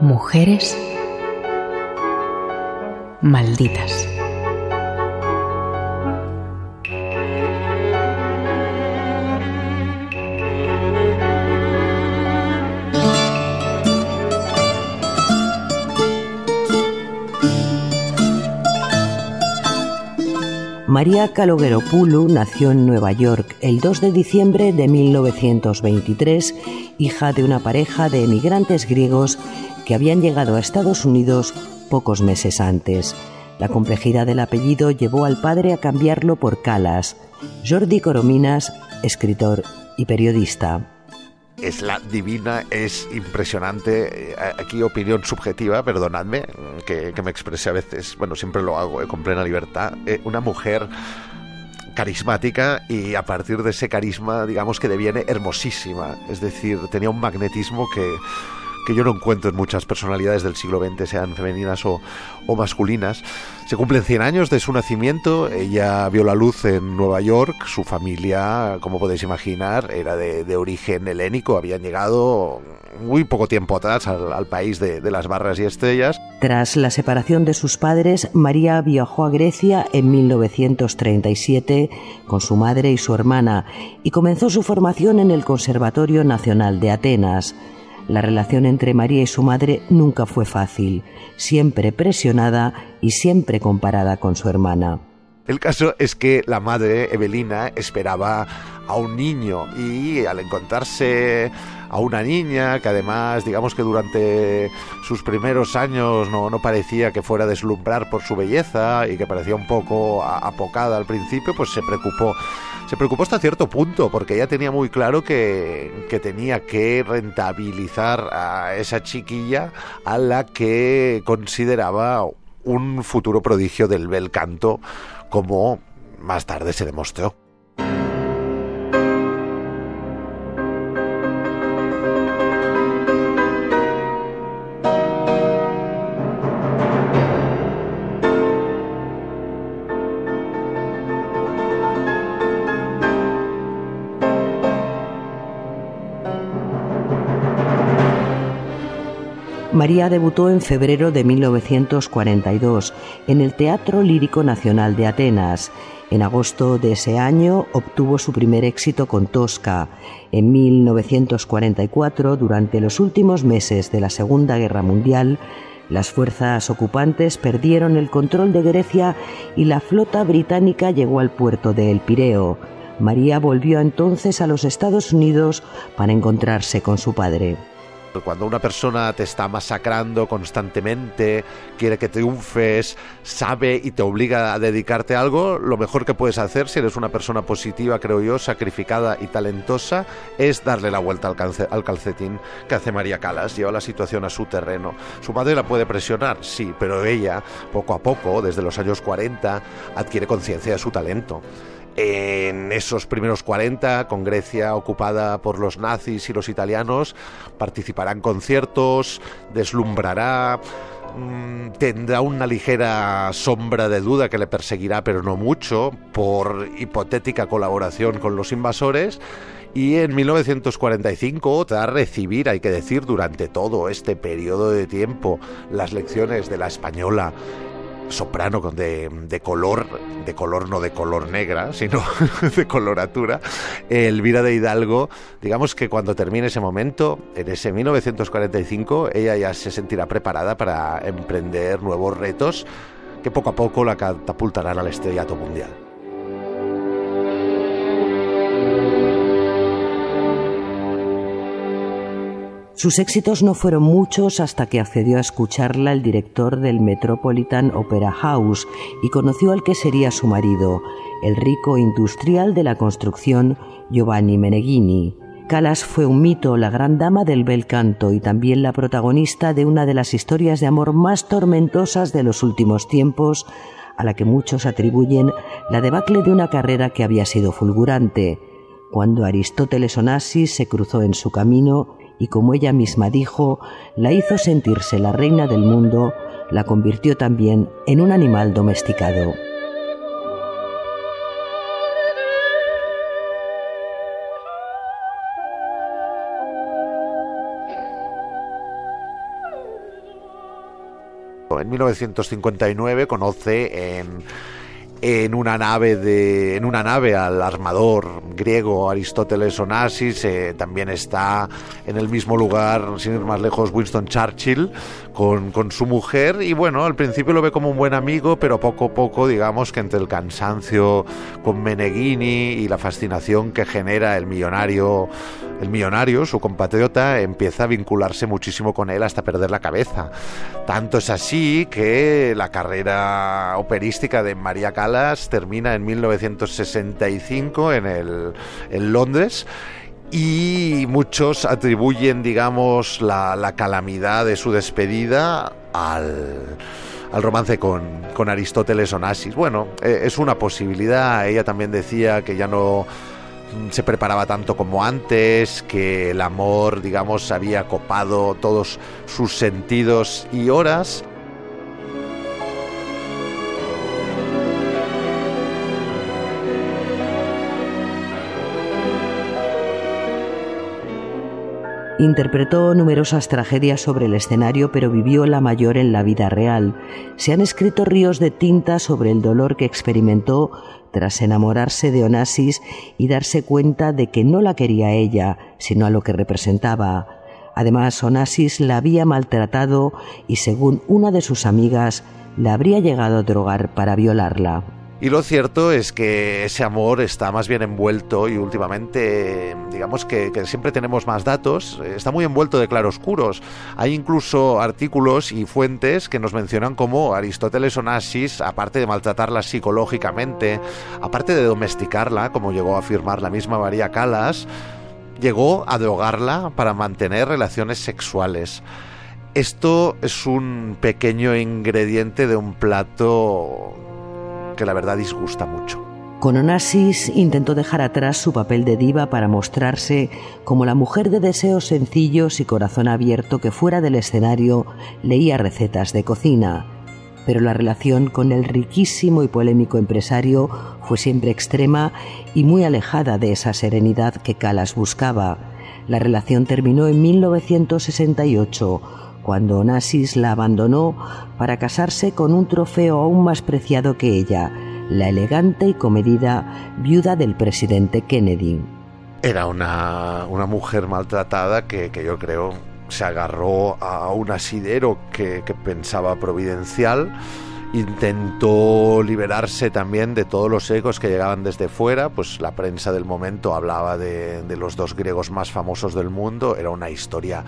Mujeres malditas. María Kalogeropulu nació en Nueva York el 2 de diciembre de 1923, hija de una pareja de emigrantes griegos que habían llegado a Estados Unidos pocos meses antes. La complejidad del apellido llevó al padre a cambiarlo por Calas. Jordi Corominas, escritor y periodista es la divina, es impresionante. Eh, aquí opinión subjetiva, perdonadme, que, me exprese a veces, bueno, siempre lo hago eh, con plena libertad. Eh, una mujer carismática y a partir de ese carisma, digamos que deviene hermosísima. Es decir, tenía un magnetismo que que yo no encuentro en muchas personalidades del siglo XX, sean femeninas o, masculinas. Se cumplen 100 años de su nacimiento, ella vio la luz en Nueva York, su familia, como podéis imaginar, era de, origen helénico, habían llegado muy poco tiempo atrás al, país de, de, las barras y estrellas. Tras la separación de sus padres, María viajó a Grecia en 1937 con su madre y su hermana y comenzó su formación en el Conservatorio Nacional de Atenas. La relación entre María y su madre nunca fue fácil, siempre presionada y siempre comparada con su hermana. El caso es que la madre, Evelina, esperaba a un niño y al encontrarse a una niña que además digamos que durante sus primeros años no, no parecía que fuera a deslumbrar por su belleza y que parecía un poco apocada al principio, pues se preocupó se preocupó hasta cierto punto, porque ella tenía muy claro que, que, tenía que rentabilizar a esa chiquilla a la que consideraba un futuro prodigio del bel canto, como más tarde se demostró. María debutó en febrero de 1942 en el Teatro Lírico Nacional de Atenas. En agosto de ese año obtuvo su primer éxito con Tosca. En 1944, durante los últimos meses de la Segunda Guerra Mundial, las fuerzas ocupantes perdieron el control de Grecia y la flota británica llegó al puerto de El Pireo. María volvió entonces a los Estados Unidos para encontrarse con su padre. Cuando una persona te está masacrando constantemente, quiere que triunfes, sabe y te obliga a dedicarte a algo, lo mejor que puedes hacer si eres una persona positiva, creo yo, sacrificada y talentosa, es darle la vuelta al, al calcetín que hace María Calas, lleva la situación a su terreno. Su madre la puede presionar, sí, pero ella, poco a poco, desde los años 40, adquiere conciencia de su talento en esos primeros 40, con Grecia ocupada por los nazis y los italianos, participará en conciertos, deslumbrará, mm, tendrá una ligera sombra de duda que le perseguirá, pero no mucho, por hipotética colaboración con los invasores. Y en 1945, a recibir, hay que decir, durante todo este periodo de tiempo, las lecciones de la española soprano de, de, color, de color no de color negra, sino de coloratura, Elvira de Hidalgo, digamos que cuando termine ese momento, en ese 1945, ella ya se sentirá preparada para emprender nuevos retos que poco a poco la catapultarán al estrellato mundial. Sus éxitos no fueron muchos hasta que accedió a escucharla el director del Metropolitan Opera House y conoció al que sería su marido, el rico industrial de la construcción Giovanni Meneghini. Calas fue un mito, la gran dama del bel canto y también la protagonista de una de las historias de amor más tormentosas de los últimos tiempos, a la que muchos atribuyen la debacle de una carrera que había sido fulgurante. Cuando Aristóteles Onassis se cruzó en su camino, y como ella misma dijo, la hizo sentirse la reina del mundo, la convirtió también en un animal domesticado. En 1959 conoce en en una nave de en una nave al armador griego Aristóteles Onassis eh, también está en el mismo lugar sin ir más lejos Winston Churchill con, con, su mujer. Y bueno al principio lo ve como un buen amigo pero poco a poco digamos que entre el cansancio con Meneghini y la fascinación que genera el millonario el millonario su compatriota empieza a vincularse muchísimo con él hasta perder la cabeza. Tanto es así que la carrera operística de María Callas termina en 1965 en, el, en Londres y muchos atribuyen, digamos, la, calamidad de su despedida al, romance con, con, Aristóteles Onassis. Bueno, eh, es una posibilidad. Ella también decía que ya no se preparaba tanto como antes, que el amor, digamos, había copado todos sus sentidos y horas Interpretó numerosas tragedias sobre el escenario, pero vivió la mayor en la vida real. Se han escrito ríos de tinta sobre el dolor que experimentó tras enamorarse de Onassis y darse cuenta de que no la quería ella, sino a lo que representaba. Además, Onassis la había maltratado y, según una de sus amigas, la habría llegado a drogar para violarla. Y lo cierto es que ese amor está más bien envuelto y últimamente, digamos que, siempre tenemos más datos, está muy envuelto de claroscuros. Hay incluso artículos y fuentes que nos mencionan como Aristóteles Onassis, aparte de maltratarla psicológicamente, aparte de domesticarla, como llegó a afirmar la misma María Calas, llegó a drogarla para mantener relaciones sexuales. Esto es un pequeño ingrediente de un plato que la verdad disgusta mucho. Con Onassis intentó dejar atrás su papel de diva para mostrarse como la mujer de deseos sencillos y corazón abierto que fuera del escenario leía recetas de cocina. Pero la relación con el riquísimo y polémico empresario fue siempre extrema y muy alejada de esa serenidad que Calas buscaba. La relación terminó en 1968 cuando Onassis la abandonó para casarse con un trofeo aún más preciado que ella, la elegante y comedida viuda del presidente Kennedy. Era una, mujer maltratada que, yo creo se agarró a un asidero que, pensaba providencial intentó liberarse también de todos los ecos que llegaban desde fuera, pues la prensa del momento hablaba de, de, los dos griegos más famosos del mundo, era una historia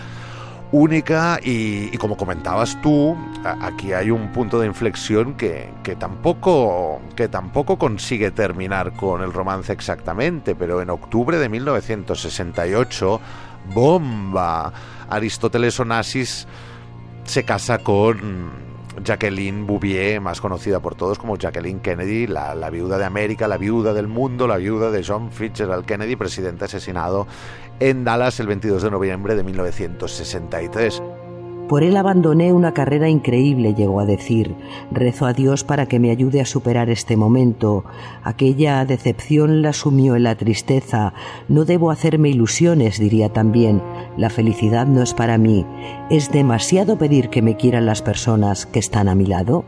única y, como comentabas tú, aquí hay un punto de inflexión que, tampoco, que tampoco consigue terminar con el romance exactamente, pero en octubre de 1968, bomba, Aristóteles Onassis se casa con Jacqueline Bouvier, más conocida por todos como Jacqueline Kennedy, la, la, viuda de América, la viuda del mundo, la viuda de John Fitzgerald Kennedy, presidente asesinado en Dallas el 22 de noviembre de 1963. Por él abandoné una carrera increíble, llegó a decir. Rezo a Dios para que me ayude a superar este momento. Aquella decepción la sumió en la tristeza. No debo hacerme ilusiones, diría también. La felicidad no es para mí. ¿Es demasiado pedir que me quieran las personas que están a mi lado?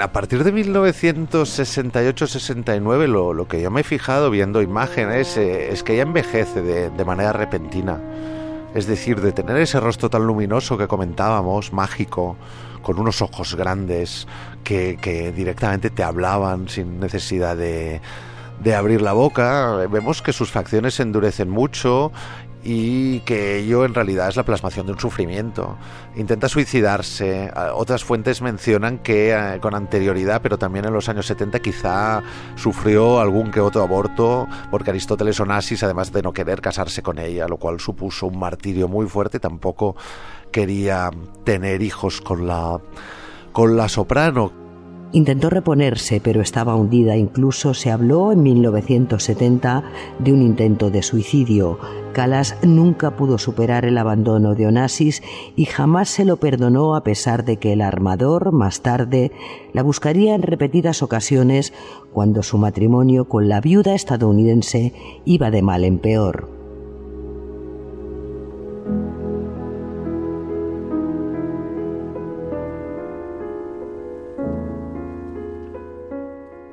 A partir de 1968-69 lo, lo, que yo me he fijado viendo imágenes eh, es que ella envejece de, de, manera repentina. Es decir, de tener ese rostro tan luminoso que comentábamos, mágico, con unos ojos grandes que, que directamente te hablaban sin necesidad de, de abrir la boca. Vemos que sus facciones se endurecen mucho y que ello en realidad es la plasmación de un sufrimiento. Intenta suicidarse. Otras fuentes mencionan que eh, con anterioridad, pero también en los años 70 quizá sufrió algún que otro aborto porque Aristóteles Onassis, además de no querer casarse con ella, lo cual supuso un martirio muy fuerte, tampoco quería tener hijos con la con la soprano, Intentó reponerse, pero estaba hundida. Incluso se habló en 1970 de un intento de suicidio. Calas nunca pudo superar el abandono de Onassis y jamás se lo perdonó a pesar de que el armador, más tarde, la buscaría en repetidas ocasiones cuando su matrimonio con la viuda estadounidense iba de mal en peor.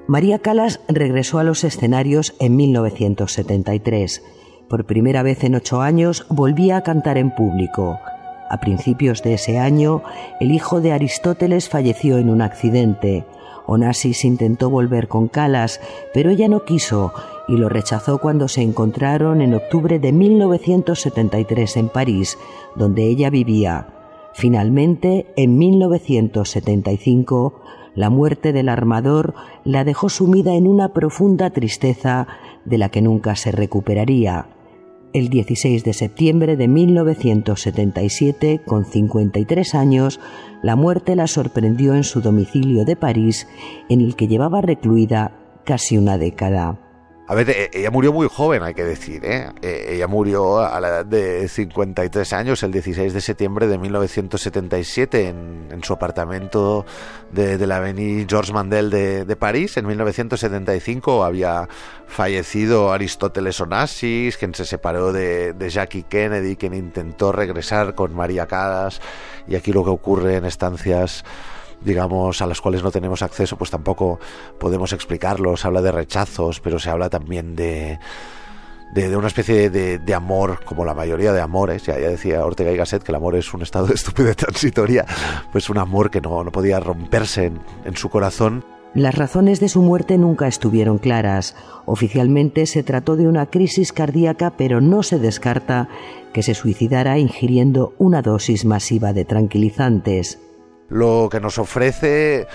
María Calas regresó a los escenarios en 1973. Por primera vez en ocho años volvía a cantar en público. A principios de ese año, el hijo de Aristóteles falleció en un accidente. Onassis intentó volver con Calas, pero ella no quiso y lo rechazó cuando se encontraron en octubre de 1973 en París, donde ella vivía. Finalmente, en 1975, la muerte del armador la dejó sumida en una profunda tristeza de la que nunca se recuperaría. El 16 de septiembre de 1977, con 53 años, la muerte la sorprendió en su domicilio de París, en el que llevaba recluida casi una década. A ver, e-, ella murió muy joven, hay que decir, ¿eh? E-, ella murió a la edad de 53 años, el 16 de septiembre de 1977, en, en su apartamento de, la avenida Georges Mandel de, de, París. En 1975 había fallecido Aristóteles Onassis, quien se separó de, de Jackie Kennedy, quien intentó regresar con María Cadas, y aquí lo que ocurre en estancias digamos, a las cuales no tenemos acceso, pues tampoco podemos explicarlos. Habla de rechazos, pero se habla también de, de, una especie de, amor, como la mayoría de amores. Ya, decía Ortega y Gasset que el amor es un estado de estupidez transitoria, pues un amor que no, no podía romperse en, en su corazón. Las razones de su muerte nunca estuvieron claras. Oficialmente se trató de una crisis cardíaca, pero no se descarta que se suicidara ingiriendo una dosis masiva de tranquilizantes lo que nos ofrece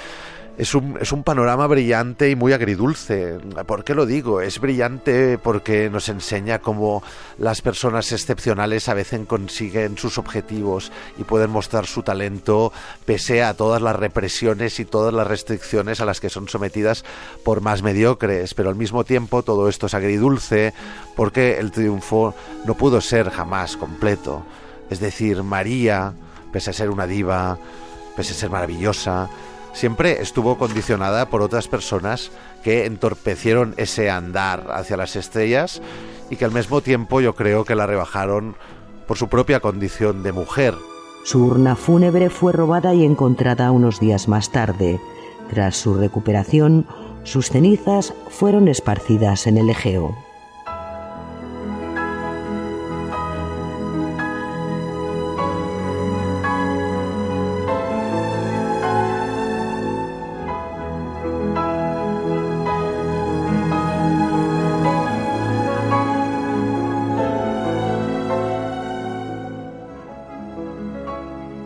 es un, es un, panorama brillante y muy agridulce. ¿Por qué lo digo? Es brillante porque nos enseña cómo las personas excepcionales a veces consiguen sus objetivos y pueden mostrar su talento pese a todas las represiones y todas las restricciones a las que son sometidas por más mediocres. Pero al mismo tiempo todo esto es agridulce porque el triunfo no pudo ser jamás completo. Es decir, María, pese a ser una diva, pese a ser maravillosa, siempre estuvo condicionada por otras personas que entorpecieron ese andar hacia las estrellas y que al mismo tiempo yo creo que la rebajaron por su propia condición de mujer. Su urna fúnebre fue robada y encontrada unos días más tarde. Tras su recuperación, sus cenizas fueron esparcidas en el Egeo.